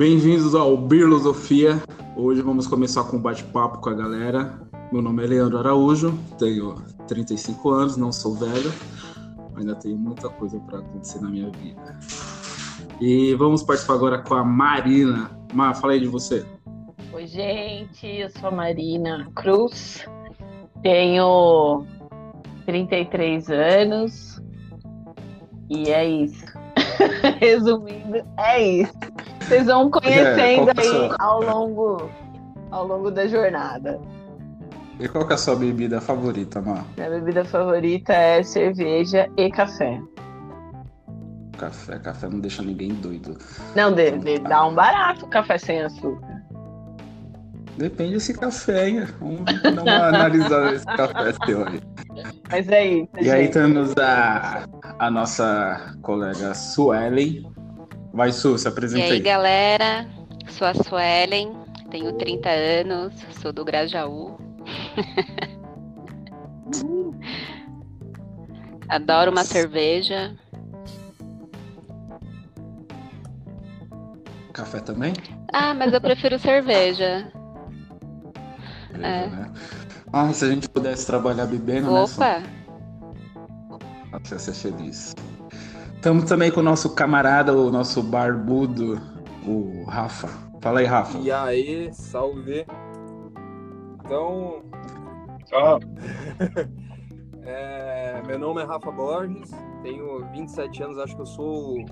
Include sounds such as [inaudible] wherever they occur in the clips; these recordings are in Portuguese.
Bem-vindos ao Birlosofia. Hoje vamos começar com um bate-papo com a galera. Meu nome é Leandro Araújo, tenho 35 anos, não sou velho, ainda tenho muita coisa para acontecer na minha vida. E vamos participar agora com a Marina. Mar, fala aí de você. Oi, gente, eu sou a Marina Cruz, tenho 33 anos e é isso. [laughs] Resumindo, é isso. Vocês vão conhecendo é, aí ao longo, ao longo da jornada. E qual que é a sua bebida favorita, Mar? Minha bebida favorita é cerveja e café. Café, café não deixa ninguém doido. Não, de, de, dá um barato café sem açúcar. Depende desse café, hein? Vamos dar uma analisada [laughs] nesse café seu aí. Mas é isso. E gente. aí temos a, a nossa colega Suelen. Vai, Su, se apresenta aí. E aí, galera? Sou a Suelen, tenho 30 anos, sou do Grajaú. [laughs] Adoro uma cerveja. Café também? Ah, mas eu prefiro cerveja. Beleza, é. né? Ah, se a gente pudesse trabalhar bebendo, Opa. né? Opa! Nossa, ia ser feliz. Estamos também com o nosso camarada, o nosso barbudo, o Rafa. Fala aí, Rafa. E aí, salve. Então. Tchau. [laughs] é, meu nome é Rafa Borges, tenho 27 anos, acho que eu sou o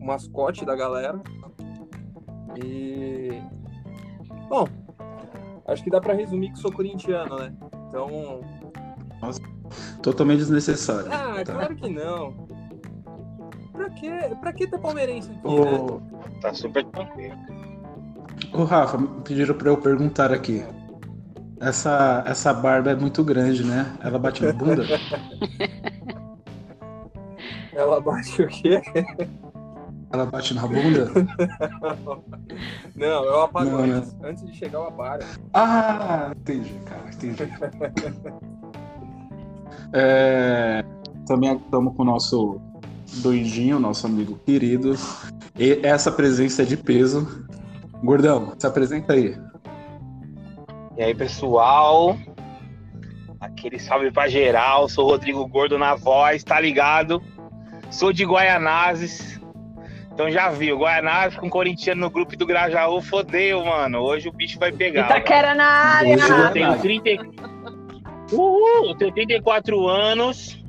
mascote da galera. E. Bom, acho que dá para resumir que sou corintiano, né? Então. Nossa, totalmente desnecessário. Ah, tá. claro que não. Pra que, pra que ter palmeirense aqui, o... né? Tá super tranquilo. Ô, Rafa, pediram pra eu perguntar aqui. Essa, essa barba é muito grande, né? Ela bate na bunda? [laughs] Ela bate o quê? Ela bate na bunda? [laughs] Não, eu apago Não, antes. Né? Antes de chegar, eu apago. Ah, entendi, cara, entendi. [laughs] é, também estamos com o nosso doidinho, nosso amigo querido. E essa presença é de peso. Gordão, se apresenta aí. E aí, pessoal? Aquele salve pra geral. Sou Rodrigo Gordo na voz, tá ligado? Sou de Guaianazes. Então já viu, Guaianazes com corintiano no grupo do Grajaú, fodeu, mano. Hoje o bicho vai pegar. Itaquera na área! Eu tenho 30... Uhul, eu tenho 34 anos.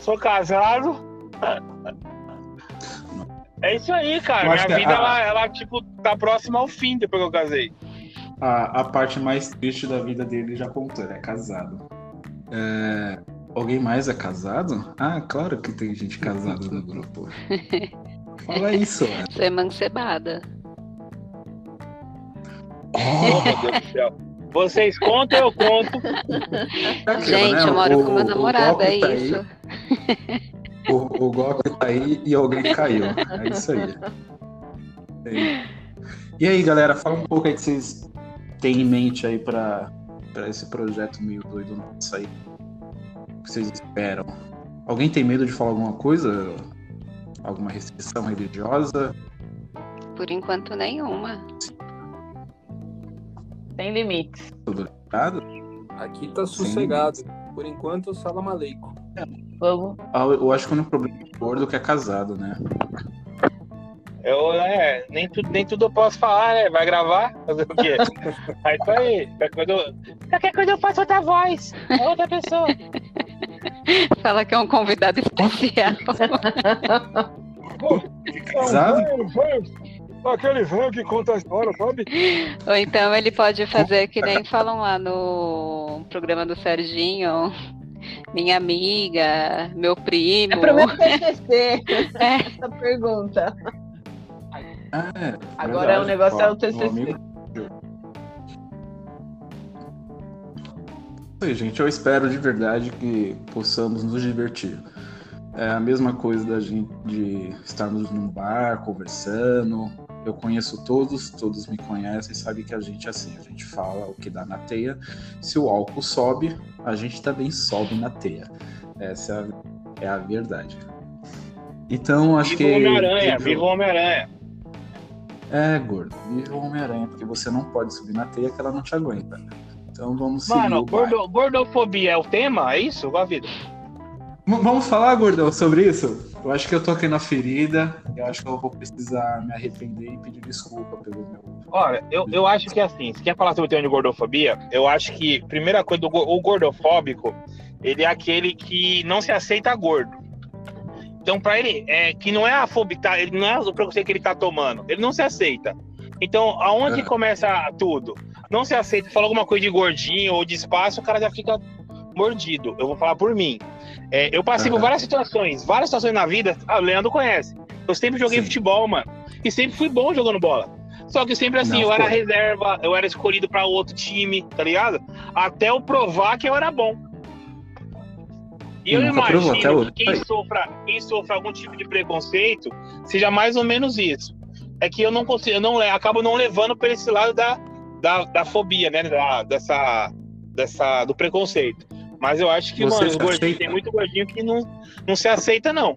Sou casado. É isso aí, cara. Minha vida, a... ela, ela, tipo, tá próxima ao fim depois que eu casei. A, a parte mais triste da vida dele já contou, ele é casado. É... Alguém mais é casado? Ah, claro que tem gente casada no grupo. [laughs] Fala isso, mano. Você é mancebada. Oh, meu Deus do céu. Vocês contam, eu conto. Gente, né? eu moro o, com meu namorado, é tá isso. Aí. O, o golpe tá aí e alguém caiu. É isso aí. É. E aí, galera, fala um pouco aí que vocês têm em mente aí para esse projeto meio doido nosso aí. O que vocês esperam? Alguém tem medo de falar alguma coisa? Alguma restrição religiosa? Por enquanto, nenhuma. Sem limites. Tudo ligado? Aqui tá sossegado. Por enquanto, salam aleikum. Vamos. Ah, eu acho que o único problema é gordo que é casado, né? Eu, é, nem, tu, nem tudo eu posso falar, né? Vai gravar? Fazer o quê? [laughs] aí tá aí. Qualquer coisa, eu, qualquer coisa eu faço outra voz. É outra pessoa. [laughs] Fala que é um convidado especial. Casado? Aquele velho que conta a história, sabe? Ou então ele pode fazer que nem falam lá no programa do Serginho minha amiga, meu primo. É para meu [laughs] TCC é. essa pergunta. Ah, é, Agora é o negócio é o TCC. Oi, gente, eu espero de verdade que possamos nos divertir. É a mesma coisa da gente de estarmos num bar conversando, eu conheço todos, todos me conhecem, sabem que a gente é assim, a gente fala o que dá na teia. Se o álcool sobe, a gente também sobe na teia. Essa é a, é a verdade. Então, acho viva que. Homem-Aranha, viva Homem-Aranha. É, gordo. E o Homem-Aranha, porque você não pode subir na teia que ela não te aguenta. Então vamos seguir. Mano, o baile. gordo, gordofobia é o tema? É isso? Igual a vida. V- Vamos falar, gordão, sobre isso? Eu acho que eu toquei na ferida. Eu acho que eu vou precisar me arrepender e pedir desculpa pelo meu. Olha, eu, eu acho que assim, se quer falar sobre o tema de gordofobia, eu acho que, primeira coisa, o gordofóbico, ele é aquele que não se aceita gordo. Então, pra ele, é que não é a fobia, tá, ele não é o preconceito que ele tá tomando, ele não se aceita. Então, aonde É. começa tudo? Não se aceita, fala alguma coisa de gordinho ou de espaço, o cara já fica mordido. Eu vou falar por mim. É, eu passei por várias situações, várias situações na vida. Ah, o Leandro conhece. Eu sempre joguei Sim. futebol, mano. E sempre fui bom jogando bola. Só que sempre assim, Não, eu era foi. reserva, eu era escolhido pra outro time, tá ligado? Até eu provar que eu era bom. E eu até imagino que quem sofra, quem sofra algum tipo de preconceito seja mais ou menos isso. É que eu não consigo, eu não le- acabo não levando pra esse lado da, da, da fobia, né? Da, dessa, dessa, do preconceito. Mas eu acho que, Você mano, os gordinhos, aceita? tem muito gordinho que não, não se aceita, não.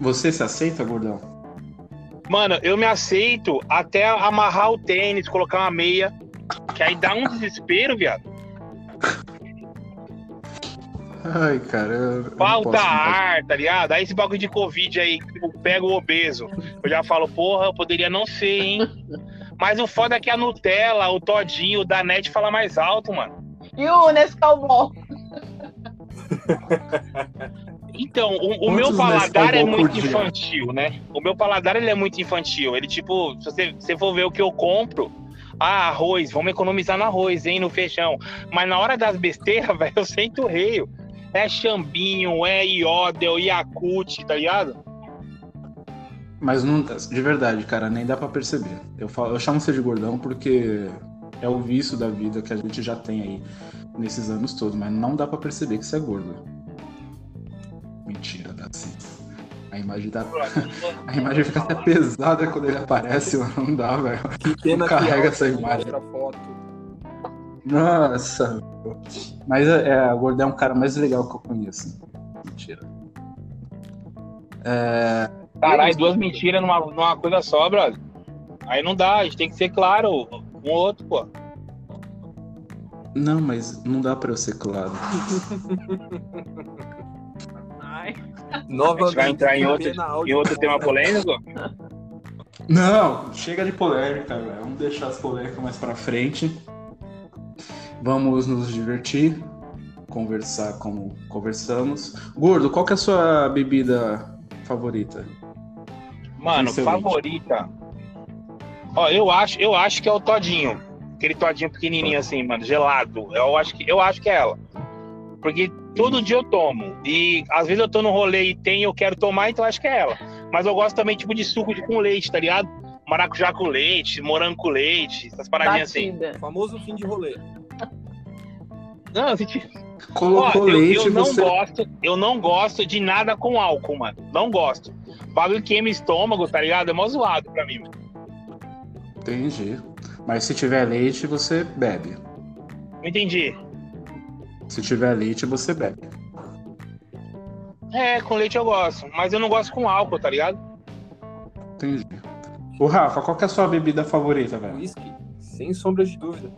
Você se aceita, gordão? Mano, eu me aceito até amarrar o tênis, colocar uma meia. Que aí dá um desespero, viado. Ai, cara. Falta posso, ar, tá ligado? Aí esse bagulho de Covid aí, tipo, pega o obeso. Eu já falo, porra, eu poderia não ser, hein? Mas o foda é que a Nutella, o Todinho, o Danete fala mais alto, mano. E o Nescau Ball? Então, o, o meu paladar é muito dia? infantil, né? O meu paladar ele é muito infantil. Ele, tipo, se você, se for ver o que eu compro, ah, arroz, vamos economizar no arroz, hein, no feijão. Mas na hora das besteiras, [laughs] velho, eu sento reio. É chambinho, é iodel, Yakult, tá ligado? Mas não, de verdade, cara, nem dá pra perceber. Eu, falo, eu chamo você de gordão porque é o vício da vida que a gente já tem aí nesses anos todos, mas não dá pra perceber que você é gordo. Mentira, dá sim. A imagem, dá, [laughs] a imagem fica até pesada quando ele aparece, mano. Não dá, velho. Que pena Carrega que essa imagem. Nossa. Mas é, é, o gordão é um cara mais legal que eu conheço. Mentira. É, Caralho, duas mentiras numa, numa coisa só, brother. Aí não dá, a gente tem que ser claro um ou outro, pô. Não, mas não dá pra eu ser claro. Ai. Novamente, A gente vai entrar em outro, em outro tema polêmico? Não, chega de polêmica, velho. Vamos deixar as polêmicas mais pra frente. Vamos nos divertir, conversar como conversamos. Gordo, qual que é a sua bebida favorita? Mano, favorita. Ó, eu acho, eu acho que é o Todinho. Aquele Todinho pequenininho assim, mano, gelado. Eu acho que, eu acho que é ela. Porque todo dia eu tomo. E às vezes eu tô no rolê e tem, eu quero tomar, então eu acho que é ela. Mas eu gosto também, tipo, de suco de, com leite, tá ligado? Maracujá com leite, morango com leite, essas paradinhas assim. Batida. Famoso fim de rolê. Não, a gente... Ó, Colocou eu, leite eu não você. gosto, eu não gosto de nada com álcool, mano. Não gosto. Bagulho queima estômago, tá ligado? É mó zoado pra mim, mano. Entendi. Mas se tiver leite, você bebe. Entendi. Se tiver leite, você bebe. É, com leite eu gosto, mas eu não gosto com álcool, tá ligado? Entendi. O Rafa, qual que é a sua bebida favorita, velho? Whisky, sem sombra de dúvida.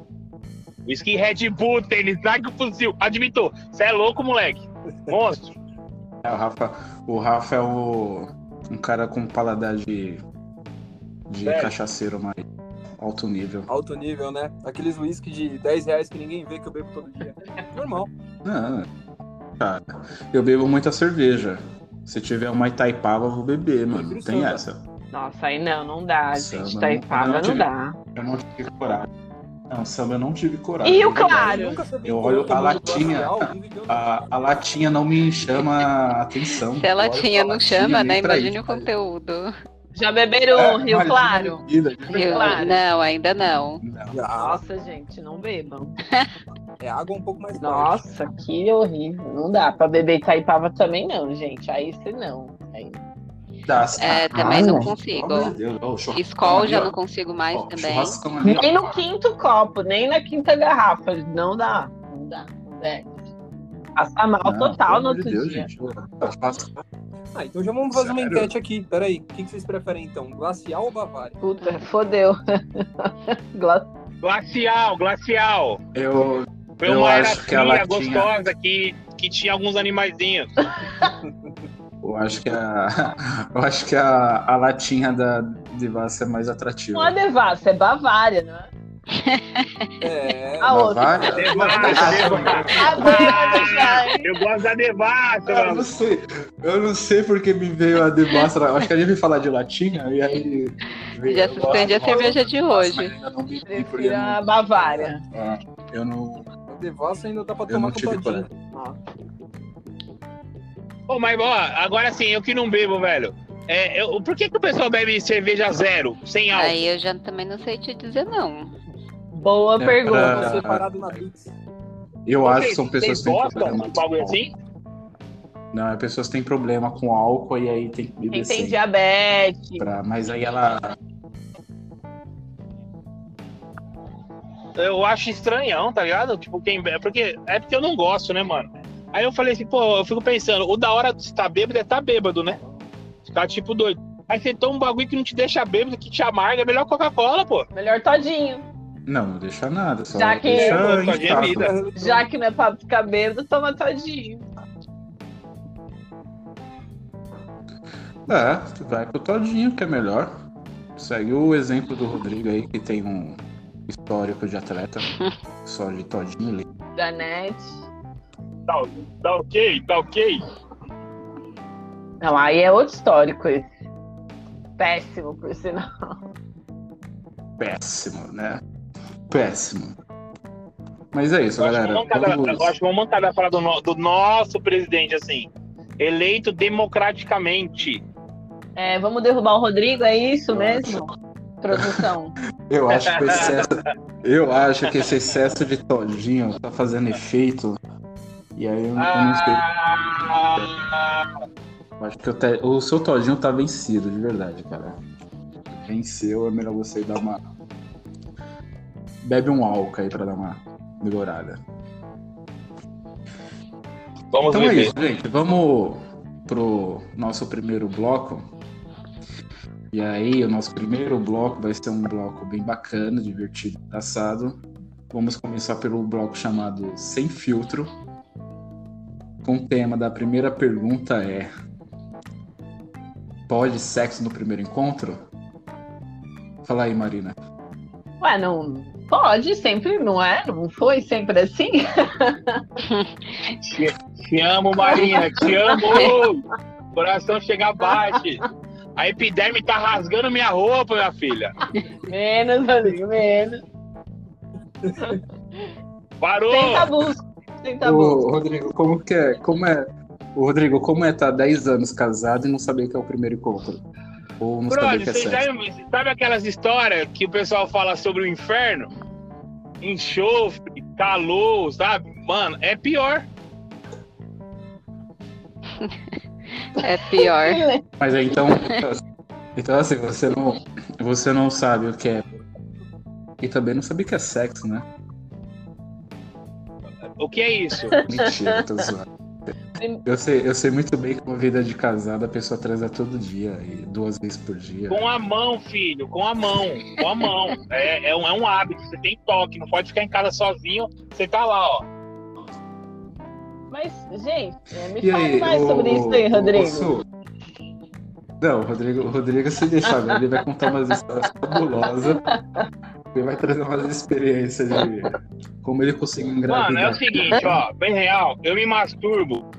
Whisky Red Bull, tênis, Nike fuzil. Admitou, você é louco, moleque. Monstro. [laughs] É, o Rafa, o Rafa é o, um cara com paladar de, de Sério? cachaceiro mais alto nível. Alto nível, né? Aqueles whisky de 10 reais que ninguém vê que eu bebo todo dia. Normal. Ah, cara, eu bebo muita cerveja. Se tiver uma Itaipava, eu vou beber, mano. Não tem samba. essa. Nossa, aí não, não dá, Samba gente. não- Taipava não não, tive- dá. Eu não tive coragem. Não, samba eu não tive coragem. E o claro? Eu olho a latinha, A, a latinha não me chama a atenção. Se ela Eu olho tinha, pra não latinha chama, né? Imagine isso, o conteúdo. Já beberam É, Rio Claro? bebida, de verdade. Eu- Claro. Não, ainda não. Não. Nossa, gente, não bebam. [laughs] é água um pouco mais forte. Nossa, que horrível. Não dá pra beber Itaipava também não, gente. Aí você não. Aí... Dá, É, ah, também não ah, consigo. Meu Deus, ó, o churrascão Skol ali, já não consigo mais Ó, também. Nem no quinto copo, nem na quinta garrafa. Não dá. Não dá. Não desce. Passa mal Não, total no outro Deus, dia. gente. Ah, então já vamos fazer uma Sério? enquete aqui. Peraí, o que, que vocês preferem então? Glacial ou Bavária? Puta, fodeu. [laughs] Gla- Glacial, glacial. Eu, Foi Eu uma era acho que a fria, latinha- gostosa, que, que tinha alguns animaizinhos. [laughs] eu acho que a. [laughs] Eu acho que a, a latinha da Devassa é mais atrativa. Não é Devassa, é Bavária, não é? [laughs] A outra. Eu gosto da devassa, Eu não sei. Eu não sei porque me veio a Devassa. Acho que a gente veio falar de latinha e aí. veio- Já suspende a cerveja de hoje. a Bavária. Ah, Eu não. A Devassa ainda dá pra tomar com tive todinho. Ô, mas, ó, agora sim, eu que não bebo, velho. É, eu- por que, que o pessoal bebe cerveja zero, sem álcool? Aí eu já também não sei te dizer, não. Boa É pergunta. pra- Tá separado na Pix. Eu acho que são pessoas que têm problema. um bagulho assim? Não, é pessoas que têm problema com álcool e aí tem que beber Quem tem diabetes. Pra- Mas aí ela. Eu acho estranhão, tá ligado? Tipo, quem bebe. Porque é porque eu não gosto, né, mano? Aí eu falei assim, pô, eu fico pensando, o da hora de estar bêbado é estar bêbado, né? Ficar tipo doido. Aí você toma um bagulho que não te deixa bêbado, que te amarga, é melhor Coca-Cola, pô. Melhor todinho. Não, não deixa nada. Só Já que- deixa. Já que não é pra ficar bêbado, toma todinho. É, tu vai pro todinho, que é melhor. Segue o exemplo do Rodrigo aí, que tem um histórico de atleta. [laughs] Só de todinho ali. Da net. Tá, tá ok, tá ok. Não, aí é outro histórico esse. Péssimo, por sinal. Péssimo, né? Péssimo. Mas é isso, Eu acho, que galera. vamos cada, Vamos- eu acho cada falar do, no- do nosso presidente, assim. Eleito democraticamente. É, vamos derrubar o Rodrigo, é isso mesmo? Produção. [laughs] Eu acho que excesso, eu acho que esse excesso de todinho tá fazendo efeito. E aí eu, eu não sei. Ah, Eu acho que o, te- o seu todinho tá vencido, de verdade, cara. Venceu, é melhor você dar uma. Bebe um álcool aí pra dar uma melhorada. vamos Então é isso, gente. Vamos pro nosso primeiro bloco. E aí, o nosso primeiro bloco vai ser um bloco bem bacana, divertido, engraçado. Vamos começar pelo bloco chamado Sem Filtro. Com o tema da primeira pergunta é: Pode sexo no primeiro encontro? Fala aí, Marina. Ué, não pode sempre, não é? Não foi sempre assim? Te, te amo, Marina, te amo! [laughs] Coração chega abaixo. A epiderme tá rasgando minha roupa, minha filha. Menos, Rodrigo, menos. Parou! Sem tabus. Sem tabus. Ô, Rodrigo, como que é? Como é? Ô, Rodrigo, como é estar 10 anos casado e não saber que é o primeiro encontro? Ou não saber Brother, que é você já, sabe aquelas histórias que o pessoal fala sobre o inferno? Enxofre, calor, sabe? Mano, é pior. É pior. Mas aí, então, então assim, você não, você não sabe o que é. E também não sabe o que é sexo, né? O que é isso? Mentira, tô zoando. Eu sei, eu sei muito bem que uma vida de casada a pessoa transa todo dia e duas vezes por dia. Com a mão, filho, com a mão, com a mão. É, é, um, é um hábito, você tem toque, não pode ficar em casa sozinho, você tá lá, ó. Mas, gente, me E fale aí, mais ô- sobre isso aí, Rodrigo. Su? Não, o Rodrigo, o Rodrigo, se deixar, ver, ele vai contar umas histórias fabulosas. Ele vai trazer umas experiências de como ele conseguiu engravidar. Mano, é o seguinte, ó, bem real, eu me masturbo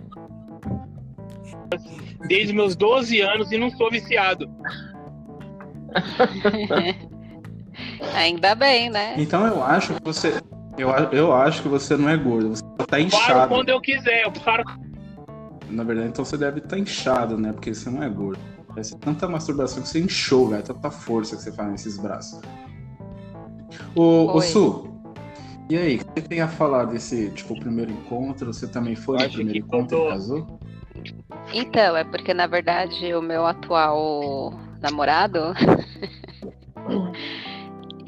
desde meus 12 anos e não sou viciado. [laughs] Ainda bem, né? Então eu acho que você. Eu, eu acho que você não é gordo, você só tá Paro inchado. quando eu quiser, eu paro. Na verdade, então você deve estar inchado, né? Porque você não é gordo. Ser tanta masturbação que você inchou, velho. Tanta força que você faz nesses braços. Ô, ô. Su, e aí, o que você tem a falar desse, tipo, primeiro encontro? Você também foi no primeiro que encontro e casou? Então, é porque na verdade o meu atual namorado. [laughs]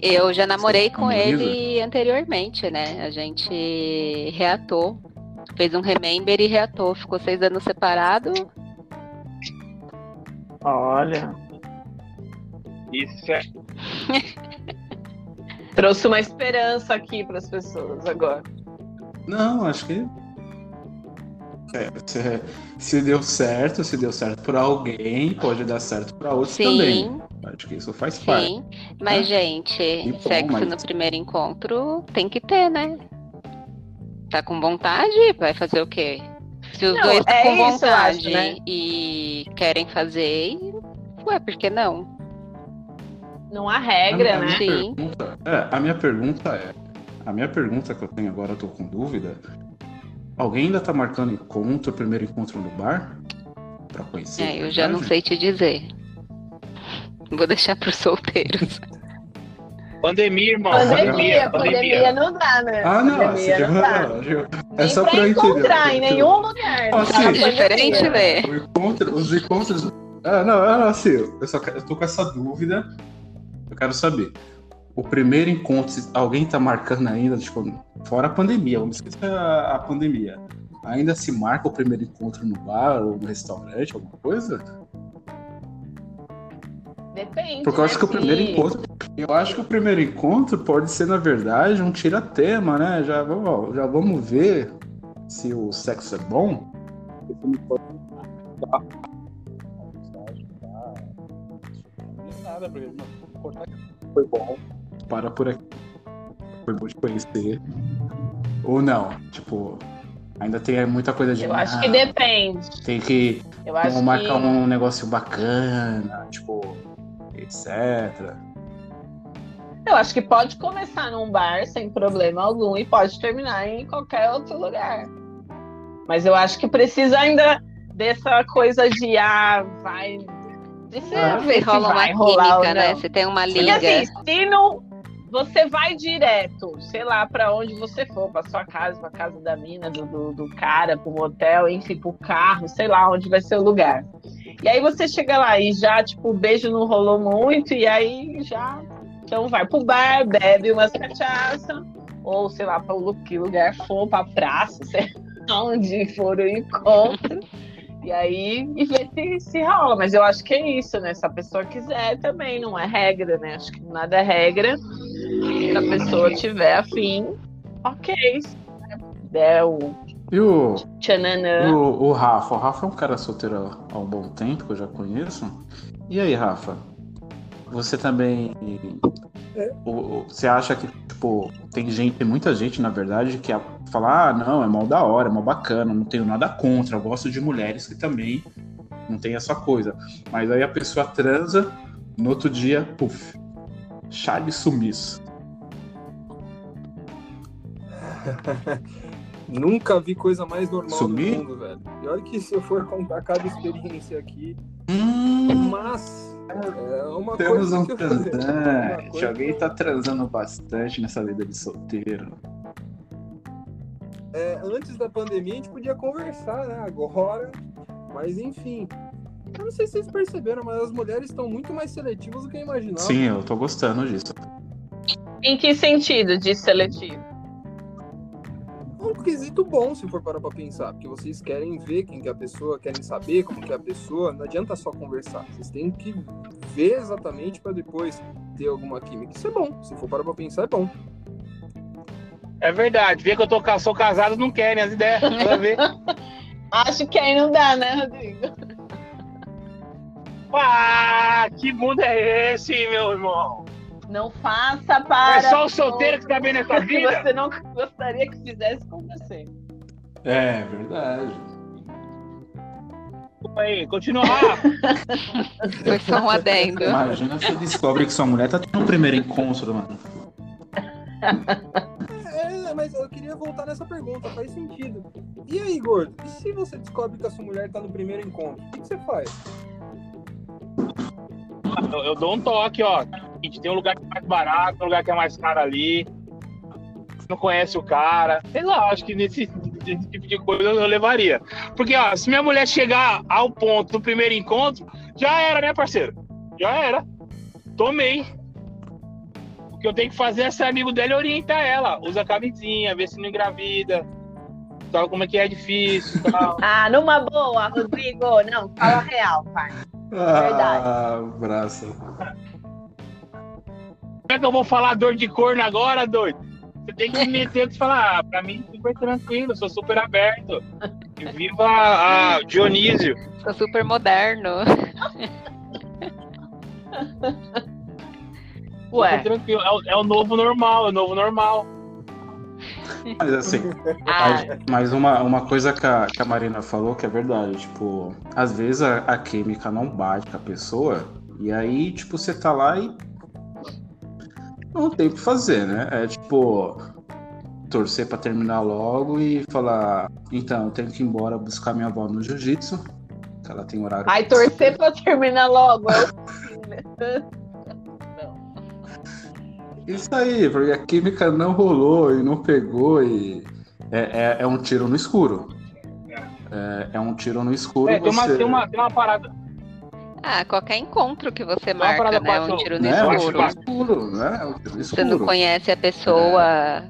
Eu já namorei com Namorado? ele anteriormente, né? A gente reatou, fez um remember e reatou. Ficou seis anos separado. Olha, Isso é. trouxe uma esperança aqui para as pessoas agora. Não, acho que. É, se, [laughs] se deu certo, se deu certo pra alguém, pode dar certo pra outros também. Sim, Acho que isso faz parte. sim. Mas, gente, E bom, sexo mas- no primeiro encontro tem que ter, né? Tá com vontade? Vai fazer o quê? Se os Não, dois estão é com vontade acho, né? e querem fazer, ué, por que não? Não há regra, a, a né? minha Sim. pergunta, é, a minha pergunta é. A minha pergunta que eu tenho agora, eu tô com dúvida. Alguém ainda tá marcando encontro, primeiro encontro no bar? Pra conhecer? É, eu já não sei te dizer. Vou deixar pros solteiros. Pandemia, irmão. Pandemia, pandemia não dá, né? Ah, não, pandemia assim, não dá. Nem só pra pra eu entender, encontrar em nenhum lugar. Ah, Tá sim. na pandemia. Diferente, né? O encontro, os encontros. Ah, não, ah, não, assim, eu, só, quero- eu tô com essa dúvida. Eu quero saber. O primeiro encontro, se alguém tá marcando ainda, tipo, fora a pandemia, vamos esquecer a, a pandemia. Ainda se marca o primeiro encontro no bar ou no restaurante, alguma coisa? Depende. Porque eu acho né? que o primeiro encontro. Eu acho que o primeiro encontro pode ser, na verdade, um tira-tema, né? Já, vamos- já vamos ver se o sexo é bom. Foi bom. Para por aqui. Foi bom de conhecer. Ou não. Tipo, ainda tem muita coisa de. Eu acho ah, que depende. Tem que Eu acho marcar que... um negócio bacana, tipo, etc. Eu acho que pode começar num bar sem problema algum e pode terminar em qualquer outro lugar. Mas eu acho que precisa ainda dessa coisa de ah, vai. Precisa Ah, ver se rola uma vai rolar ou química, né? Você tem uma Porque liga. assim, se não. Você vai direto, sei lá, pra onde você for, pra sua casa, pra casa da mina, do, do, do cara, pro motel, enfim, pro carro, sei lá onde vai ser o lugar. E aí você chega lá e já, tipo, o beijo não rolou muito, e aí já. Então vai pro bar, bebe umas cachaça, ou sei lá, pra o que lugar for, pra praça, [laughs] sei lá onde for o encontro. E aí, e ver se, se rola. Mas eu acho que é isso, né? Se a pessoa quiser também, não é regra, né? Acho que nada é regra. Se a pessoa tiver afim, ok. Se der o E o, tchananã. o, o Rafa? O Rafa é um cara solteiro há um bom tempo, que eu já conheço. E aí, Rafa? Você também. o- o- você acha que, tipo, tem gente, tem muita gente, na verdade, que a- fala, ah, não, é mal da hora, é mal bacana, não tenho nada contra, eu gosto de mulheres que também não tem essa coisa. Mas aí a pessoa transa, no outro dia, puf, chá de sumiço. [laughs] Nunca vi coisa mais normal Sumir? do mundo, velho. E olha que se eu for contar cada experiência aqui, Hum, mas é uma temos coisa um transante. Alguém que tá transando bastante nessa vida de solteiro. É, antes da pandemia a gente podia conversar, né? Agora, mas enfim. Eu não sei se vocês perceberam, mas as mulheres estão muito mais seletivas do que eu imaginava. Sim, eu tô gostando disso. Em que sentido de seletivo? É um quesito bom, se for parar pra pensar, porque vocês querem ver quem que é a pessoa, querem saber como que é a pessoa, não adianta só conversar. Vocês têm que ver exatamente pra depois ter alguma química. Isso é bom, se for parar pra pensar, é bom. É verdade. Vê que eu tô, sou casado, não querem as ideias. Nada a ver. [laughs] Acho que aí não dá, né, Rodrigo? [laughs] Ah, que mundo é esse, meu irmão? Não faça para. É só o solteiro que tá bem nessa [laughs] que vida? você não gostaria que fizesse com você. É, verdade. Aí, continua lá. [laughs] Foi só um adendo. Imagina se descobre que sua mulher tá tendo um primeiro encontro, mano. [laughs] É, mas eu queria voltar nessa pergunta, faz sentido. E aí, gordo, e se você descobre que a sua mulher tá no primeiro encontro, o que, que você faz? Eu, eu dou um toque, ó. A gente tem um lugar que é mais barato, um lugar que é mais caro ali. Você não conhece o cara. Sei lá, acho que nesse, nesse tipo de coisa eu levaria. Porque, ó, se minha mulher chegar ao ponto do primeiro encontro, já era, né, parceiro? Já era. Tomei. O que eu tenho que fazer é ser amigo dela e orientar ela. Usa camisinha, vê se não engravida. Sabe como é que é difícil e tal. [laughs] Ah, numa boa, Rodrigo. Não, fala real, pai. Ah, braço. Como é que eu vou falar dor de corno agora, doido? Você tem que me meter antes e falar, ah, pra mim super tranquilo, sou super aberto. E viva a Dionísio. Sou super moderno. Ué, Super tranquilo. É o, é o novo normal, é o novo normal. Mas assim, ah, mas, mas uma, uma coisa que a, que a Marina falou que é verdade, tipo, às vezes a, a química não bate com a pessoa, e aí, tipo, você tá lá e não tem o que fazer, né? É tipo, torcer pra terminar logo e falar, então, eu tenho que ir embora buscar minha avó no jiu-jitsu, que ela tem horário. ai, torcer pra terminar logo. é o- [laughs] Isso aí, porque a química não rolou e não pegou e é, é, é um tiro no escuro. É, é um tiro no escuro. É, tem, uma, você- tem, uma, tem uma parada. Ah, qualquer encontro que você uma marca, parada né? Um fácil, tiro no né? É um escuro. escuro, né? É um no Você não escuro. conhece a pessoa,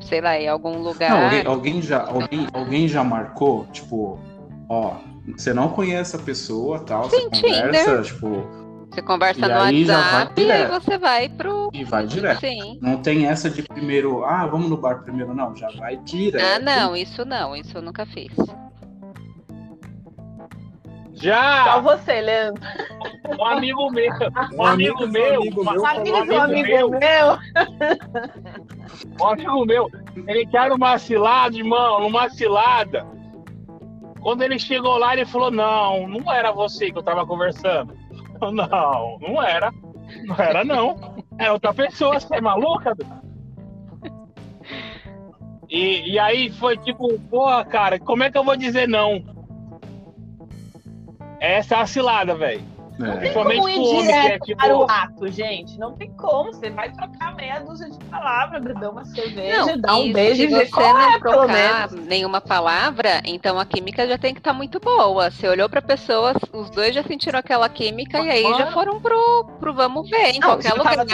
sei lá, em algum lugar. Não, alguém, alguém já, alguém, alguém já marcou, tipo, ó, você não conhece a pessoa, tal, Sim, você conversa, Tinder. tipo, Você conversa E no aí já vai WhatsApp e aí você vai pro. e vai direto. Sim. Não tem essa de primeiro, ah, vamos no bar primeiro, não, já vai direto. Ah, não, isso não, isso eu nunca fiz. Só Já! você, Leandro. Um amigo meu. Um Um amigo amigo meu. amigo meu um Amigo, amigo amigo meu. meu. Um amigo meu, ele quer uma cilada, irmão, uma cilada. Quando ele chegou lá, ele falou: Não, não era você que eu tava conversando. [laughs] Não, não era. Não era, não. É outra pessoa, você é maluca? E, e aí foi tipo, porra, cara, como é que eu vou dizer não? Essa é a cilada, velho. É. Tem Principalmente como ir homem que é tipo. para o ato, gente. Não tem como. Você vai trocar meia dúzia de palavras, beber uma cerveja, dar um beijo e se ver você qual não é, pelo trocar menos. nenhuma palavra, então a química já tem que estar muito boa. Você olhou pra pessoa, os dois já sentiram aquela química e aí já foram pro, pro vamos ver, em Não, qualquer lugar,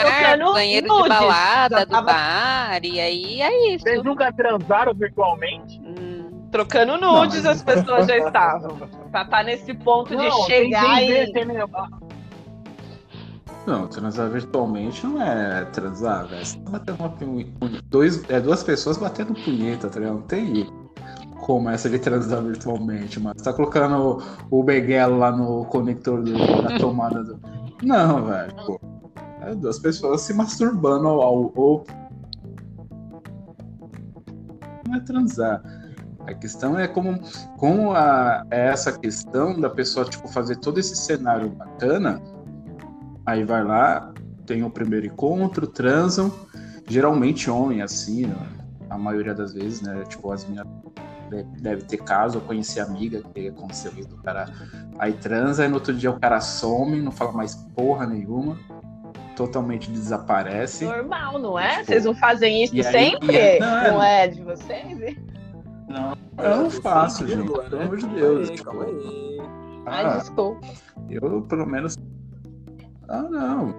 banheiro de nudes, balada, já do tava- bar, e aí é isso. Vocês nunca transaram virtualmente? Hum, Trocando nudes, mas- as pessoas já [laughs] estavam. Pra estar nesse ponto de chegar tem, tem, e. Não, transar virtualmente não é transar, velho. Você tá batendo uma punheta. Dois, é duas pessoas batendo punheta, tá ligado? Não tem como essa de transar virtualmente, mano. Você tá colocando o, o Beguelo lá no conector do- da [laughs] tomada do. Não, velho. Pô. É duas pessoas se masturbando ao, ao. Não é transar. A questão é como, como a, é essa questão da pessoa tipo, fazer todo esse cenário bacana Aí vai lá, tem o primeiro encontro, transam. Geralmente homem, assim, né? a maioria das vezes, né? Tipo, as minhas deve, ter caso, eu conheci amiga que aconteceu isso do cara. Aí transa, e no outro dia o cara some, não fala mais porra nenhuma, totalmente desaparece. Normal, não é? Tipo, Vocês não fazem isso aí- sempre? e aí- não, é- não é de vocês? Não, eu não faço, gente. Pelo amor de Deus. aí, calma aí. Ai, ah, desculpa. Eu, pelo menos. Ah, não.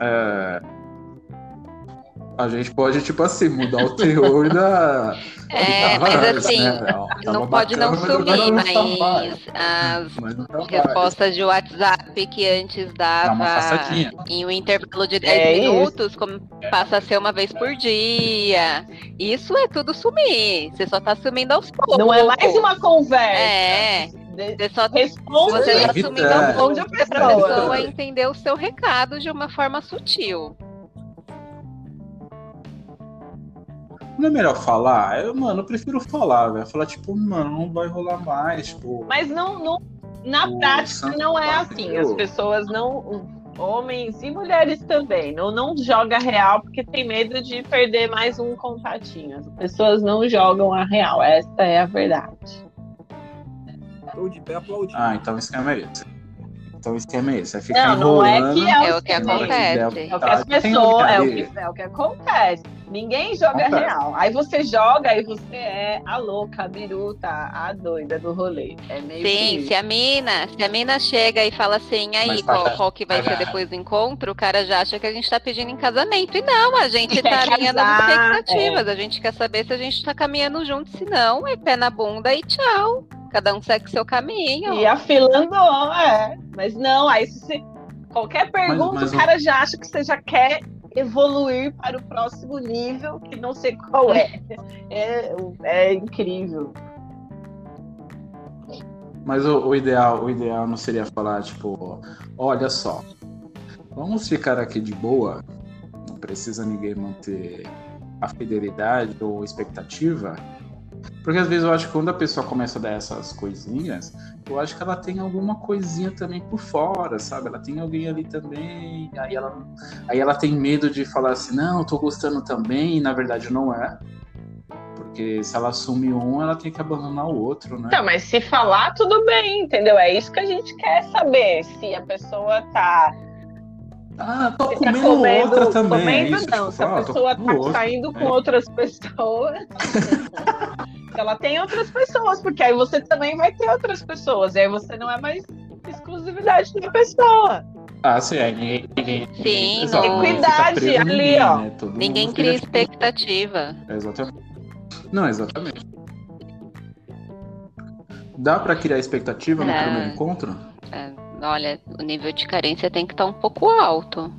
É, A gente pode, tipo assim, mudar o teor da. [laughs] É, mas assim, né? Não pode não bacana, mas sumir, não tá mais. mas as Mas não tá respostas de WhatsApp que antes dava em um intervalo de 10 É isso. minutos, como passa a ser uma vez por dia. Isso é tudo sumir. Você só tá sumindo aos poucos. Não é mais uma conversa. É. Você só Responde você tá Evitar. sumindo aos poucos pra pessoa entender o seu recado de uma forma sutil. Não é melhor falar? Eu, mano, eu prefiro falar, velho. Falar, tipo, mano, não vai rolar mais, tipo. Mas não, não, na O prática santo não é bateu. assim. As pessoas não. Homens e mulheres também. Não, não joga real porque tem medo de perder mais um contatinho. As pessoas não jogam a real. Essa é a verdade. Aplaudindo. Ah, então o esquema é esse. Então o esquema é esse. É ficar Não, não é que é, É o que esquema. acontece. É o que as Tá, pessoas, é que, é o que acontece. Ninguém joga Acontece. real. Aí você joga e você é a louca, a biruta, a doida do rolê. É meio Sim, que se a mina, se a mina chega e fala assim, aí, qual, vai- qual que vai vai- ser depois do encontro, o cara já acha que a gente tá pedindo em casamento. E não, a gente Quer [laughs] tá alinhando as expectativas. A gente quer saber se a gente tá caminhando junto, se não, é pé na bunda e tchau. Cada um segue seu caminho. E a fila andou, é. Mas não, aí se você- qualquer pergunta, mas o o- cara já acha que você já quer evoluir para o próximo nível, que não sei qual é. [laughs] É, é incrível. Mas o, o ideal, o ideal não seria falar, tipo, olha só, vamos ficar aqui de boa, não precisa ninguém manter a fidelidade ou expectativa. Porque às vezes eu acho que quando a pessoa começa a dar essas coisinhas, eu acho que ela tem alguma coisinha também por fora, sabe? Ela tem alguém ali também, aí ela, aí ela tem medo de falar assim, não, tô gostando também, e na verdade não é. Porque se ela assume um, ela tem que abandonar o outro, né? Então, mas se falar, tudo bem, entendeu? É isso que a gente quer saber. Se a pessoa tá, Ah, tô tá comendo, comendo, outra também. é comendo isso, não. tipo, se a ah, tô pessoa tá outra. saindo com É. outras pessoas. se [laughs] ela tem outras pessoas, porque aí você também vai ter outras pessoas. E aí você não é mais exclusividade da pessoa. Ah, sim, é, ninguém, ninguém, Sim, exato, Equidade ali, ninguém, ó. né? Ninguém cria expectativa. É, Exatamente. Não, exatamente. Dá pra criar expectativa no É. primeiro encontro? É, olha, o nível de carência tem que estar um pouco alto.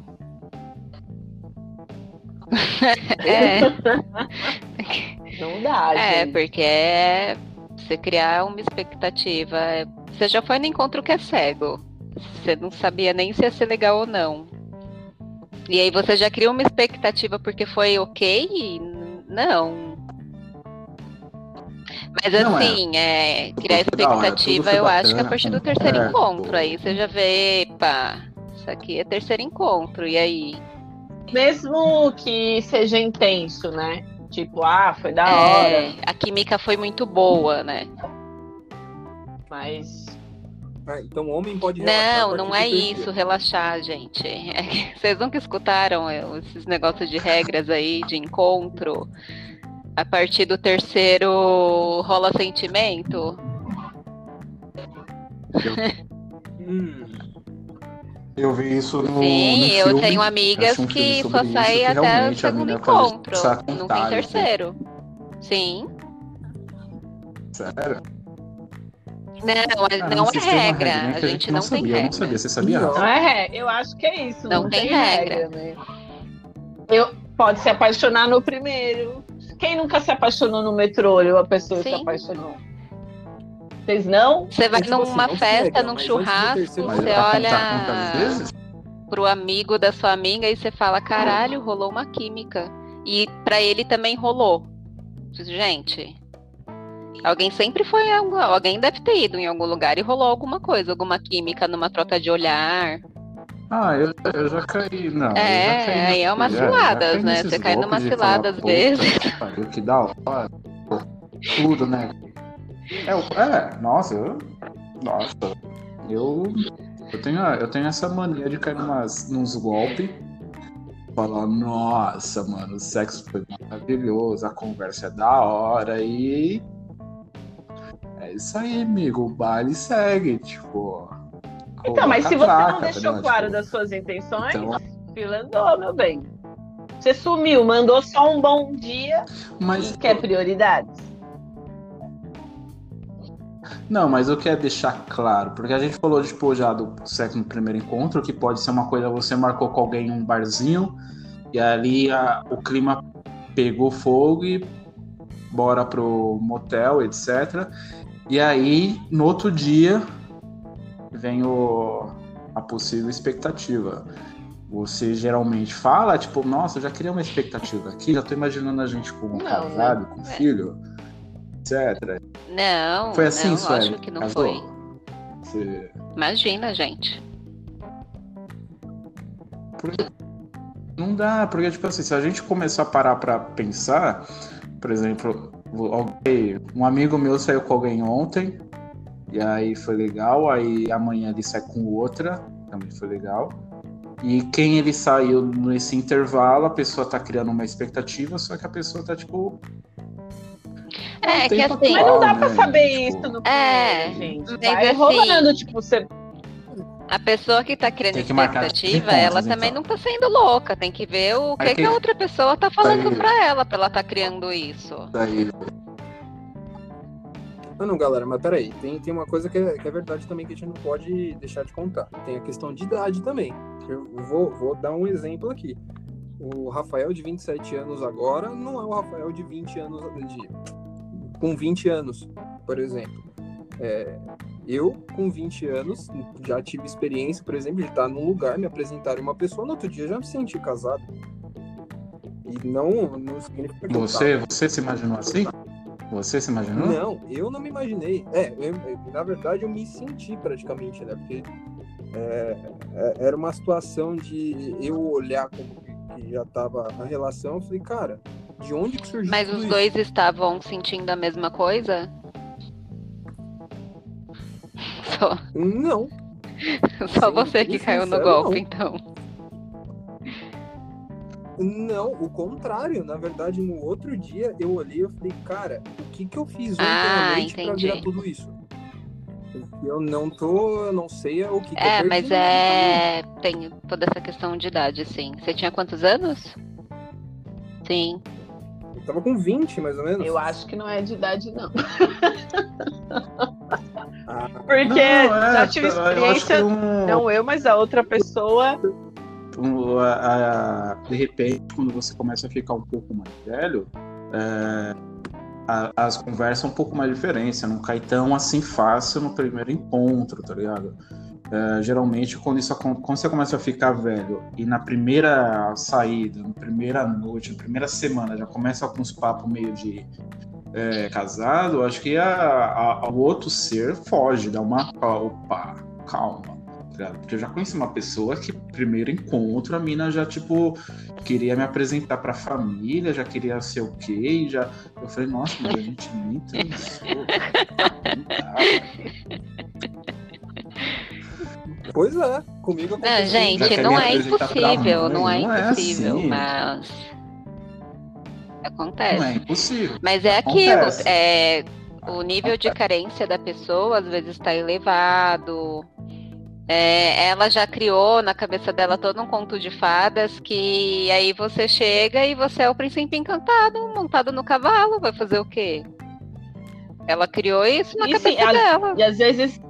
[laughs] é, [laughs] Não dá, é, gente. porque é você criar uma expectativa. é- Você já foi no encontro que é cego. Você não sabia nem se ia ser legal ou não. E aí você já cria uma expectativa porque foi ok? Não. Mas Não, é. assim, é, Tudo criar hora, expectativa, eu acho que a bacana, partir do terceiro é, encontro. pô. Aí você já vê, pá, isso aqui é terceiro encontro. E aí? Mesmo que seja intenso, né? Tipo, ah, foi da hora. É, a química foi muito boa, né? Mas Ah, então o homem pode relaxar a Não, não é isso, relaxar, gente. É que vocês nunca escutaram é, esses negócios de regras aí, de encontro? A partir do terceiro rola sentimento? Hum, Eu vi isso no, Sim, no eu filme. tenho amigas um que só saem até o a segundo encontro. Não tem contagem. terceiro. Sim. Sério? Não, mas Ah, não é regra. regrinha A que gente não tem sabia. Eu regra. não sabia. Você sabia? Não. Não é regra. Eu acho que é isso. Não Não, tem tem, regra. né? Eu pode se apaixonar no primeiro. Quem nunca se apaixonou no metrô ou a pessoa se Sim. apaixonou? Vocês não? Você vai Tipo assim, numa não se festa, num mas antes do churrasco, você ela olha pro amigo da sua amiga e você fala, caralho, rolou uma química. E pra ele também rolou. Gente, alguém sempre foi, alguém deve ter ido em algum lugar e rolou alguma coisa, alguma química numa troca de olhar. Ah, eu, eu já caí. Não, É, caí aí é umas já caí né? Você cai numa "Puta vezes." que da hora. Tudo, né? É, é, nossa, eu. Nossa, eu. Eu tenho, eu tenho essa mania de cair numas, nos golpes. Falar, nossa, mano, o sexo foi maravilhoso, a conversa é da hora e. É isso aí, amigo. O baile segue, tipo. Então, mas se você não deixou claro das suas intenções, então- fila andou, meu bem. Você sumiu, mandou só um bom dia Mas, e quer prioridades. Não, mas eu quero deixar claro, porque a gente falou, tipo, já do sexo no primeiro encontro, que pode ser uma coisa, você marcou com alguém em um barzinho, e ali a- o clima pegou fogo e bora pro motel, etc. E aí, no outro dia, vem o, a possível expectativa. Você geralmente fala, tipo, nossa, eu já criei uma expectativa aqui, já tô imaginando a gente como Não, casado, com É. filho, etc. Não, Foi assim, não, Sueli? lógico que não Casou? foi. Você... Imagina, gente. Porque não dá, porque, tipo assim, se a gente começar a parar pra pensar, por exemplo, alguém, um amigo meu saiu com alguém ontem, e aí foi legal, aí amanhã ele sai com outra, também foi legal. E quem ele saiu nesse intervalo, a pessoa tá criando uma expectativa, só que a pessoa tá, tipo. É, que tempo assim, Mas não dá atual, pra né? saber Tipo, isso no É, gente. Vai assim- rolando, tipo, você A pessoa que tá criando que expectativa, pontos, ela também então. não tá sendo louca. Tem que ver o que, Aí que a outra pessoa tá falando Aí- pra ela, pra ela tá criando isso. Daí, Ah, não, galera, mas peraí, tem, tem uma coisa que é, que é verdade também que a gente não pode deixar de contar. Tem a questão de idade também. Eu vou, vou dar um exemplo aqui. O Rafael de 27 anos agora não é o Rafael de 20 anos, de, com 20 anos, por exemplo. É, eu, com 20 anos, já tive experiência, por exemplo, de estar num lugar, me apresentar uma pessoa, no outro dia já me senti casado. E não, não significa que Você, tava. você se imaginou assim? Você se imaginou? Não, eu não me imaginei. É, eu- eu- na verdade eu me senti praticamente, né? Porque é, é, era uma situação de eu olhar como que, já tava a relação, eu falei, cara, de onde que surgiu Mas tudo os isso? dois estavam sentindo a mesma coisa? [laughs] Só, Não, só Sim, você que caiu no golpe, não. então. Não, o contrário. Na verdade, no outro dia eu olhei e falei, cara, o que que eu fiz ontem Ah, à noite pra entendi. virar tudo isso? Eu não tô, eu não sei o que, É, eu perdi mas é. Tem toda essa questão de idade, sim. Você tinha quantos anos? Sim. Eu tava com 20, mais ou menos. Eu acho que não é de idade, não. Ah, Porque Não, é, já tive eu experiência, que um- não eu, mas a outra pessoa. Um, a- a- de repente, quando você começa a ficar um pouco mais velho, é, a- as conversas são um pouco mais diferentes, não cai tão assim fácil no primeiro encontro, tá ligado? É, geralmente, quando, isso, quando você começa a ficar velho e na primeira saída, na primeira noite, na primeira semana, já começa com uns papos meio de é, casado, acho que a, a- o outro ser foge, dá uma opa, calma ligado? Porque eu já conheci uma pessoa que, primeiro encontro, a mina já, tipo, queria me apresentar pra família, já queria ser o quê, já. Eu falei, nossa, mas a gente nem transou. Não. [laughs] Pois é, comigo Não, aconteceu. Já gente, não me é apresentar pra impossível, mãe, não é não é impossível, assim. mas. Acontece. Não é impossível. Mas é aquilo, é, o nível de carência da pessoa às vezes está elevado. É, ela já criou na cabeça dela todo um conto de fadas que aí você chega e você é o príncipe encantado, montado no cavalo, vai fazer o quê? Ela criou isso na E sim, cabeça a- dela. E às vezes,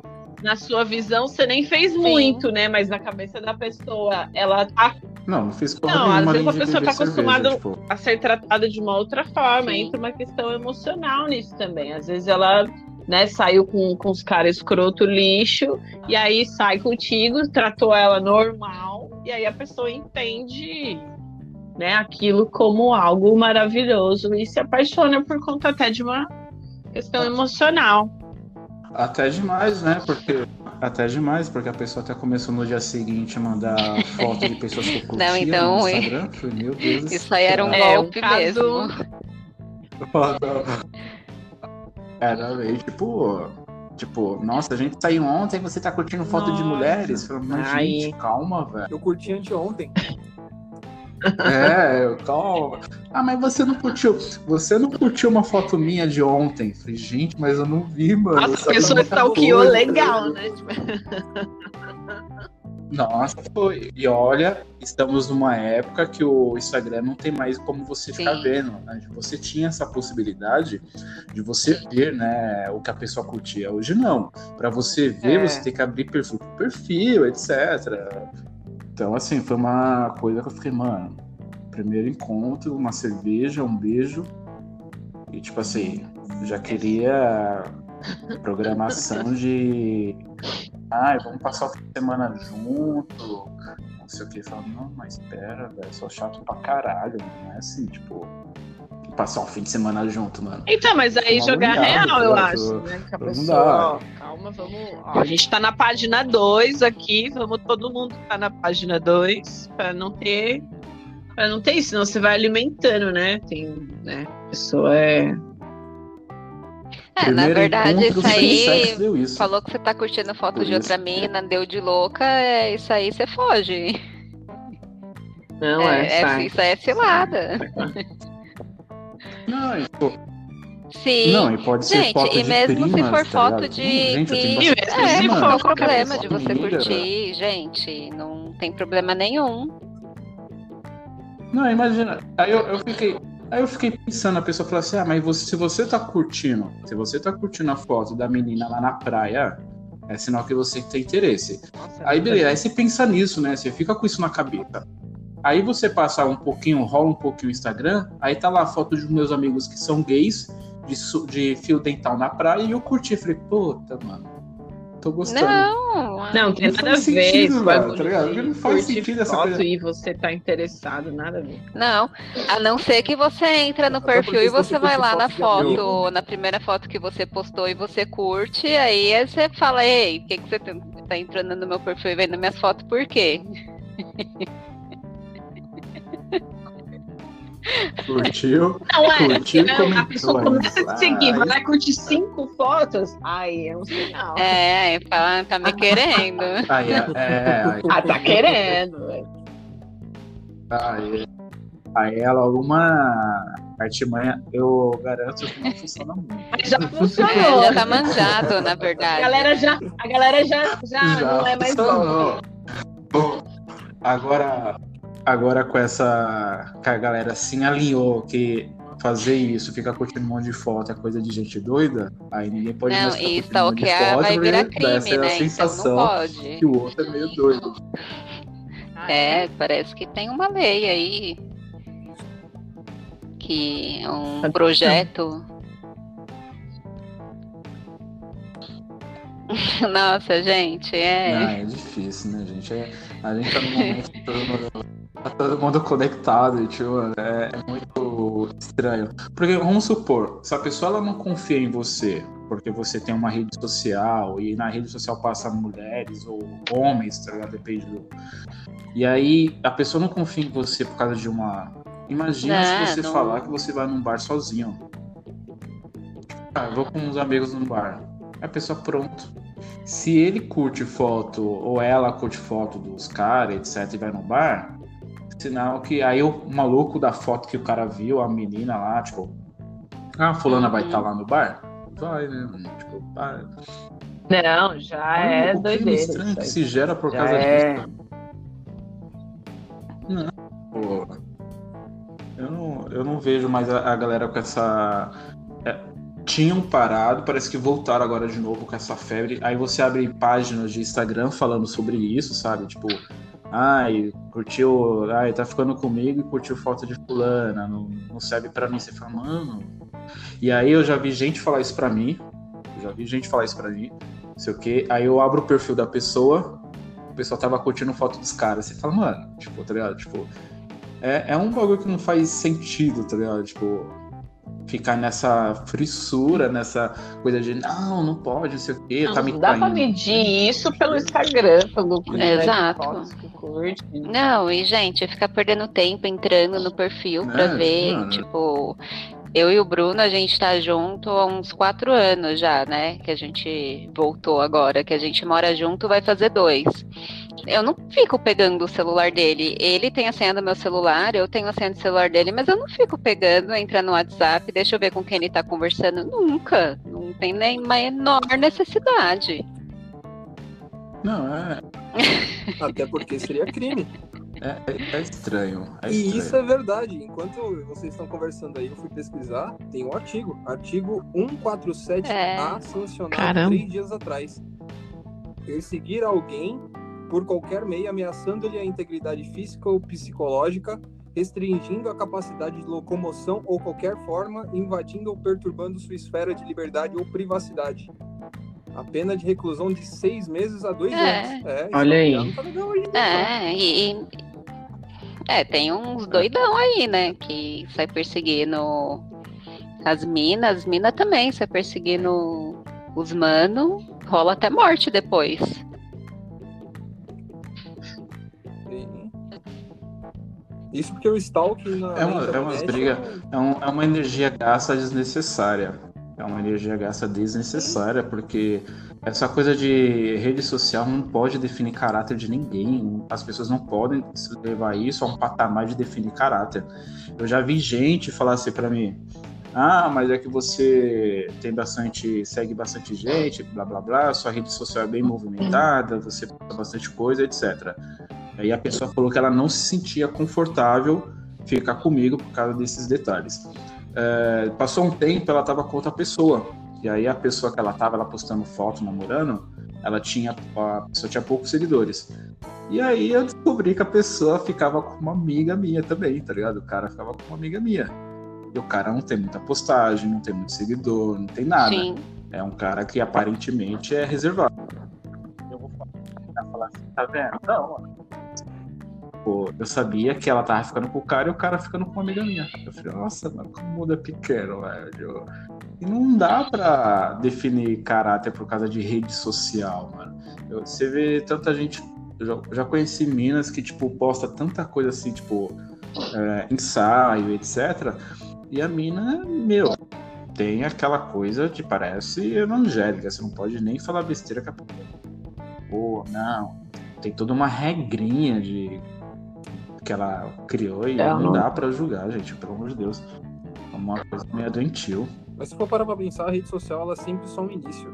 na sua visão, você nem fez Sim. muito, né? Mas na cabeça da pessoa, ela tá Não, não fiz porra Não, às nenhuma vezes além a pessoa beber tá acostumada- tipo. a ser tratada de uma outra forma. Sim. Entra uma questão emocional nisso também. Às vezes ela né, saiu com, com os caras escroto lixo, e aí sai contigo, tratou ela normal, e aí a pessoa entende né, aquilo como algo maravilhoso e se apaixona por conta até de uma questão emocional. Até demais, né? Porque. Até demais, porque a pessoa até começou no dia seguinte a mandar foto de pessoas que eu curtia Não, então, no hein? Instagram. Falei, meu Deus Isso aí era um. É, um golpe caso- mesmo. Era meio tipo. Tipo, nossa, a gente saiu ontem você tá curtindo foto de Nossa. mulheres. Falei, mas, Ai. gente, calma, velho. Eu curti anteontem. É, calma. Ah, mas você não curtiu. Você não curtiu uma foto minha de ontem. Falei, gente, mas eu não vi, mano. Nossa, Essa a pessoa stalkeou legal, né? Tipo, [laughs] Nossa, foi. E olha, estamos numa época que o Instagram não tem mais como você ficar Sim. vendo. Né? Você tinha essa possibilidade de você ver, né, o que a pessoa curtia. Hoje não. Para você ver, É. você tem que abrir perfil por perfil, etc. Então, assim, foi uma coisa que eu fiquei, mano. Primeiro encontro, uma cerveja, um beijo. E tipo assim, já queria programação de ai, vamos passar o fim de semana junto, não sei o que. Fala, não, mas espera, velho, sou chato pra caralho, não é assim, tipo, passar um fim de semana junto, mano. Então, mas aí Uma jogar olhada, real, eu acho, né? Que a pessoa, ó, calma, vamos. ó, a gente tá na página 2 aqui, vamos todo mundo tá na página 2 pra não ter. Pra não ter isso, senão você vai alimentando, né? Tem, né? A pessoa é. É, na verdade, isso aí. isso. Falou que você tá curtindo foto Por de outra isso. mina, deu de louca, é isso aí você foge. Não, é, é, sai. isso aí é cilada. Não, e, pô, Sim. não, e pode ser Gente, foto e de mesmo se for tá foto de. Gente, bastante É, prima, qualquer problema de você amiga. curtir, gente? Não tem problema nenhum. Não, imagina. Aí eu, eu fiquei. Aí eu fiquei pensando, a pessoa falou assim: ah, mas você, se você tá curtindo, se você tá curtindo a foto da menina lá na praia, é sinal que você tem interesse. Nossa, Aí beleza, aí você pensa nisso, né? Você fica com isso na cabeça. Aí você passa um pouquinho, rola um pouquinho o Instagram, aí tá lá a foto dos meus amigos que são gays, de, de fio dental na praia, e eu curti. Falei, puta, mano, tô gostando. Não, Não, tem Não nada a ver. sentido, velho, bagulho tá ligado? Não faz sentido essa foto coisa. E você tá interessado, nada a ver. não. A não ser que você entra no Até perfil e você vai lá na foto na primeira foto que você postou e você curte, aí você fala, ei, por que, que você tá tá entrando no meu perfil e vendo minhas fotos, por quê? [laughs] Curtiu? Não, é, Curtiu, não, a pessoa começa a te seguir, vai lá e curte cinco fotos. Aí é um sinal. É, fala, tá me querendo. Aí, é, é, aí, Ah, tá querendo, velho. aí, aí ela alguma artimanha, eu garanto que não funciona muito. Mas já É, funcionou. já tá manjado, na A verdade. galera já, a galera já, já, não é mais funcionou. Bom, agora, agora com essa. que a galera assim alinhou que fazer isso, ficar curtindo um monte de foto é coisa de gente doida, aí ninguém pode Não, mais ficar e curtindo um monte de foto, vai virar dá crime, essa né? Então sensação não pode. que o outro é meio doido. É, parece que tem uma lei aí. Que é um Tá projeto. [laughs] Nossa, gente, Não, é. é difícil, né, gente? É- a gente tá num momento que todo mundo, tá todo mundo conectado, tipo, é, é muito estranho. Porque, vamos supor, se a pessoa ela não confia em você, porque você tem uma rede social, e na rede social passa mulheres ou homens, tá ligado? Depende do. E aí, a pessoa não confia em você por causa de uma. Imagina Não, se você não- falar que você vai num bar sozinho. Ah, vou com uns amigos num bar. A pessoa, pronto. Se ele curte foto, ou ela curte foto dos caras, etc, e vai no bar, sinal que aí o maluco da foto que o cara viu, a menina lá, tipo, ah, a fulana vai Uhum. estar lá no bar? Vai, né? Tipo, vai. Não, já é o clima doideira. estranho que se gera por Já causa é. disso. Não, pô. Eu não, eu não vejo mais a, a galera com essa. é, tinham parado, parece que voltaram agora de novo com essa febre. Aí você abre páginas de Instagram falando sobre isso, sabe? Tipo, ai, curtiu, ai, tá ficando comigo e curtiu foto de fulana, não, não serve pra mim. Você fala, mano. E aí eu já vi gente falar isso pra mim. Já vi gente falar isso pra mim. Não sei o quê. Aí eu abro o perfil da pessoa, o pessoal tava curtindo foto dos caras. Você fala, mano, tipo, tá ligado? Tipo, é, é um bagulho que não faz sentido, tá ligado? Tipo, ficar nessa frissura, nessa coisa de não, não pode, não sei o quê, Não, tá me não dá pra traindo. medir isso pelo Instagram, pelo de Exato. Não, e gente, ficar perdendo tempo entrando no perfil pra É, ver, mano. tipo, eu e o Bruno, a gente tá junto há uns quatro anos já, né? Que a gente voltou agora, que a gente mora junto, vai fazer dois. Eu não fico pegando o celular dele. Ele tem a senha do meu celular, eu tenho a senha do celular dele, mas eu não fico pegando, entrando no WhatsApp, deixa eu ver com quem ele tá conversando. Nunca. Não tem nem menor necessidade. Não, é, [laughs] Até porque seria crime. É, é estranho. É E estranho. isso é verdade. Enquanto vocês estão conversando aí, eu fui pesquisar, tem um artigo. Artigo 147A, É. sancionado Caramba. três dias atrás. Perseguir alguém por qualquer meio, ameaçando-lhe a integridade física ou psicológica, restringindo a capacidade de locomoção ou qualquer forma, invadindo ou perturbando sua esfera de liberdade ou privacidade. A pena de reclusão de seis meses a dois É. anos. É, Olha aí. Não tá legal não. É, e- é, tem uns doidão aí, né? Que sai perseguindo as minas, as minas também sai perseguindo os mano, rola até morte depois. Isso porque o stalking na, É uma- é umas internet briga- É, um- é uma energia gasta desnecessária. É uma energia gasta desnecessária, porque essa coisa de rede social não pode definir caráter de ninguém. As pessoas não podem levar isso a um patamar de definir caráter. Eu já vi gente falar assim pra mim: ah, mas é que você tem bastante, segue bastante gente, blá blá blá, sua rede social é bem movimentada, você posta bastante coisa, etc. Aí a pessoa falou que ela não se sentia confortável ficar comigo por causa desses detalhes. É, passou um tempo, ela tava com outra pessoa. E aí a pessoa que ela tava, ela postando foto, namorando, ela tinha, a pessoa tinha poucos seguidores. E aí eu descobri que a pessoa ficava com uma amiga minha também, tá ligado? O cara ficava com uma amiga minha. E o cara não tem muita postagem, não tem muito seguidor, não tem nada. Sim. É um cara que aparentemente é reservado. Eu vou falar assim, tá vendo? Não. Pô, eu sabia que ela tava ficando com o cara e o cara ficando com uma amiga minha. Eu falei, nossa, mano, como é pequeno, velho. E não dá pra definir caráter por causa de rede social, mano. Eu- você vê tanta gente. Eu já, eu já conheci minas que, tipo, posta tanta coisa assim, tipo, é, ensaio, etc. E a mina, meu, tem aquela coisa de parece evangélica. Você não pode nem falar besteira com a Pô, não. Tem toda uma regrinha de que ela criou e É, não não- dá pra julgar, gente, pelo amor de Deus. É uma coisa meio doentio. Mas se for parar pra pensar, a rede social ela é sempre só um início.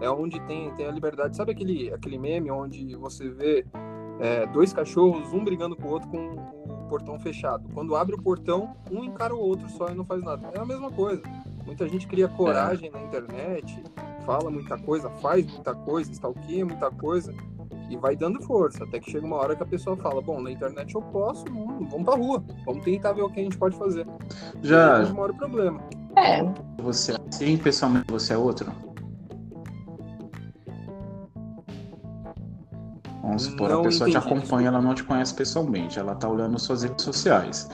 É onde tem, tem a liberdade. Sabe aquele, aquele meme onde você vê é, dois cachorros, um brigando com o outro com o portão fechado? Quando abre o portão, um encara o outro só e não faz nada. É a mesma coisa. Muita gente cria coragem na internet, fala muita coisa, faz muita coisa, stalkeia muita coisa e vai dando força. Até que chega uma hora que a pessoa fala: Bom, na internet eu posso, hum, vamos pra rua, vamos tentar ver o que a gente pode fazer. Já aí mora o problema. É, você é assim, pessoalmente você é outro? Vamos supor, a Não pessoa te entendi, acompanha, ela não te conhece pessoalmente, ela tá olhando suas redes sociais.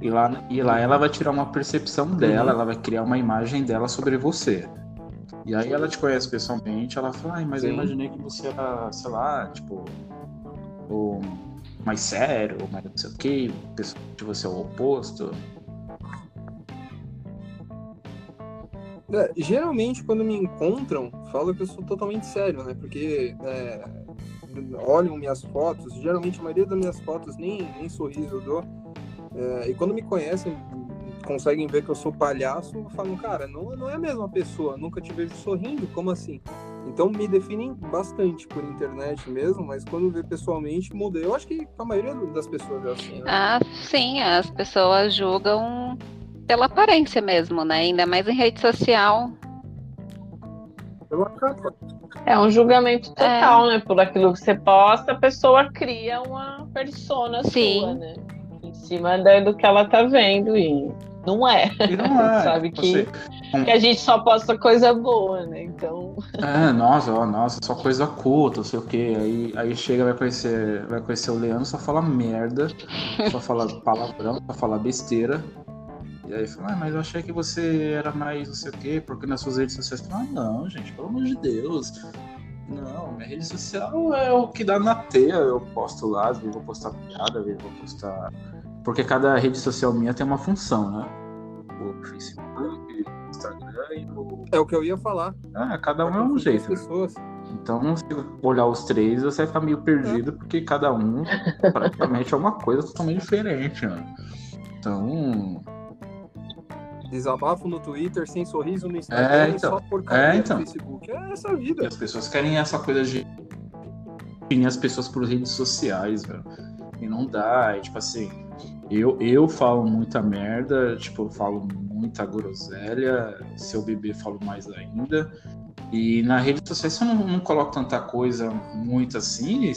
E lá, e lá ela vai tirar uma percepção dela, Uhum. ela vai criar uma imagem dela sobre você. E aí ela te conhece pessoalmente, ela fala, ai, mas eu Sim. imaginei que você era, sei lá, tipo, o mais sério, mais não sei o que, pessoalmente você é o oposto. É, geralmente, quando me encontram, falam que eu sou totalmente sério, né? Porque é, olham minhas fotos, geralmente a maioria das minhas fotos nem, nem sorriso eu dou. É, e quando me conhecem, conseguem ver que eu sou palhaço, falam, cara, não, não é a mesma pessoa, nunca te vejo sorrindo, como assim? Então me definem bastante por internet mesmo, mas quando vê pessoalmente muda. Eu acho que a maioria das pessoas é assim, né? Ah, sim, as pessoas julgam pela aparência mesmo, né? Ainda mais em rede social. Pela capa. é um julgamento total, né? Por aquilo que você posta, a pessoa cria uma persona Sim. sua, né? Em cima do que ela tá vendo. E não é. E não é. [laughs] Sabe tipo que- Que a gente só posta coisa boa, né? Então. É, nossa, ó, nossa, só coisa oculta, não sei o quê. Aí, aí chega, vai conhecer, vai conhecer o Leandro, só fala merda, só fala [laughs] palavrão, só fala besteira. E aí fala, ah, mas eu achei que você era mais não sei o quê, porque nas suas redes sociais. Ah, não, gente, pelo amor de Deus. Não, minha rede social é o que dá na teia. Eu posto lá, às vezes vou postar piada, às vezes vou postar. Porque cada rede social minha tem uma função, né? O Facebook, o Instagram e o. É o que eu ia falar. Ah, cada um é um jeito. né? pessoas. Então, se olhar os três, você vai ficar meio perdido, porque cada um praticamente é uma coisa totalmente diferente, né? Então, Desabafo no Twitter, sem sorriso no Instagram, É, e então. só porcaria É, então. no Facebook. É essa a e vida. as pessoas querem essa coisa de definir as pessoas por redes sociais, velho. E não dá, é tipo assim, eu, eu falo muita merda, tipo, eu falo muita groselha, se eu beber, falo mais ainda. E na rede social, eu não, não coloco tanta coisa muito assim,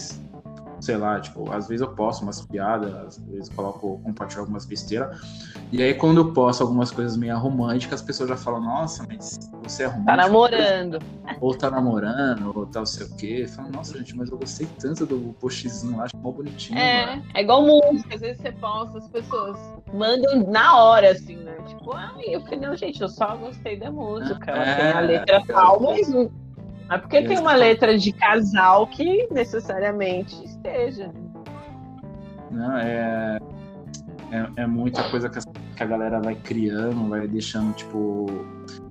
sei lá, tipo, às vezes eu posto umas piadas, às vezes coloco, compartilho algumas besteiras. E aí quando eu posto algumas coisas meio românticas, as pessoas já falam, nossa, mas você é romântico? Tá namorando. Ou tá namorando, ou tá não sei o quê. Fala, nossa, gente, mas eu gostei tanto do postzinho lá, acho mó bonitinho, É, mano. é igual música, às vezes você posta, as pessoas mandam na hora, assim, né? Tipo, ai, eu falei, não, gente, eu só gostei da música. Ela É, tem a letra tal, mas não é porque tem uma letra de casal que necessariamente esteja. Não, é, é, é muita coisa que a, que a galera vai criando, vai deixando, tipo.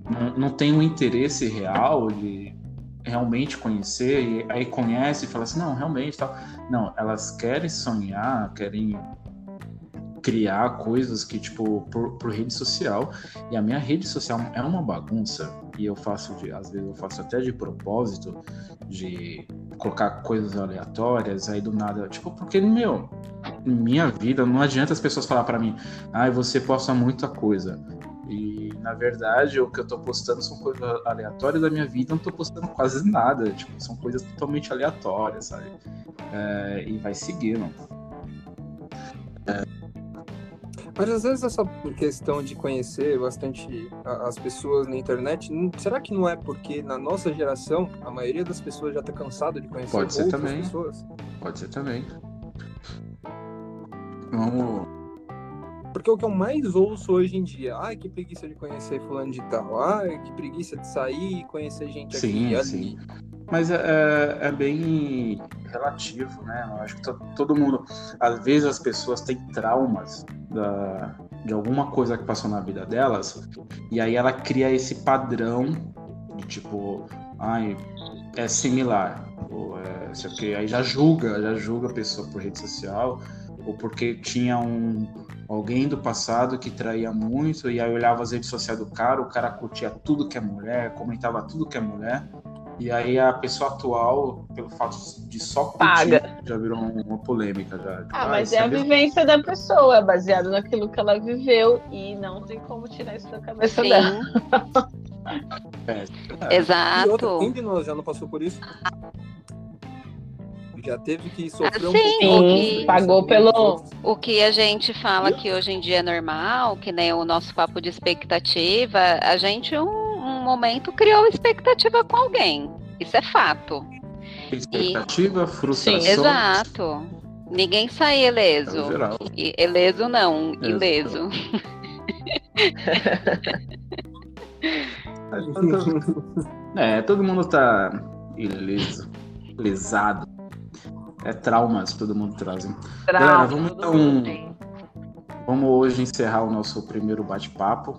Não, não tem um interesse real de realmente conhecer, e aí conhece e fala assim, não, realmente tal. Não, elas querem sonhar, querem criar coisas que, tipo, por, por rede social. E a minha rede social é uma bagunça. E eu faço, de, às vezes, eu faço até de propósito, de colocar coisas aleatórias, aí do nada. Tipo, porque, meu, minha vida, não adianta as pessoas falar para mim, ah, você posta muita coisa. E na verdade, o que eu tô postando são coisas aleatórias da minha vida, não tô postando quase nada. Tipo, são coisas totalmente aleatórias, sabe? É, e vai seguindo. É, mas às vezes essa questão de conhecer bastante as pessoas na internet, será que não é porque na nossa geração a maioria das pessoas já está cansada de conhecer Pode ser outras também. pessoas? Pode ser também. Vamos. Porque o que eu mais ouço hoje em dia, ai que preguiça de conhecer fulano de tal, ai que preguiça de sair e conhecer gente aqui sim, e ali. Sim. Mas é, é, é bem relativo, né? Eu acho que todo mundo, às vezes as pessoas têm traumas da, de alguma coisa que passou na vida delas, e aí ela cria esse padrão de tipo, ai, é similar, ou é, sei que, aí já julga, já julga a pessoa por rede social, ou porque tinha um alguém do passado que traía muito, e aí olhava as redes sociais do cara, o cara curtia tudo que é mulher, comentava tudo que é mulher, e aí a pessoa atual, pelo fato de só curtir, Paga. já virou uma polêmica. Já. Ah, Ah, mas é a mesmo? vivência da pessoa, é baseado naquilo que ela viveu e não tem como tirar isso da cabeça Sim, dela. É, é. E outra, exato. quem de nós já não passou por isso? Já teve que sofrer um sim, pouco. que-? Pagou pelo-. O que a gente fala que hoje em dia é normal, que nem o nosso papo de expectativa, a gente, um, um momento, criou expectativa com alguém. Isso é fato. Expectativa, frustração. Sim, Exato. Ninguém sai É ileso. E- Ileso não, ileso. [laughs] É, todo mundo tá ileso, lesado. É traumas, todo mundo traz. hein? Galera, vamos então-. Vamos hoje encerrar o nosso primeiro bate-papo.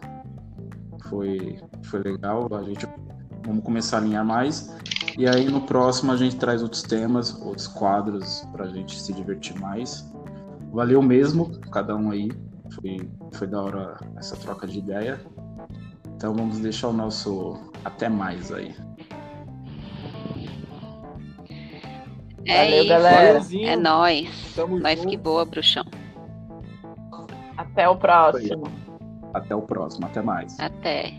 Foi, foi legal. A gente vamos começar a alinhar mais. E aí no próximo a gente traz outros temas, outros quadros pra gente se divertir mais. Valeu mesmo, cada um aí. Foi, foi da hora essa troca de ideia. Então vamos deixar o nosso até mais aí. É Valeu, isso. galera. É nóis. Tamo Nós junto. que boa, bruxão. Até o próximo. Até o próximo, até mais. Até.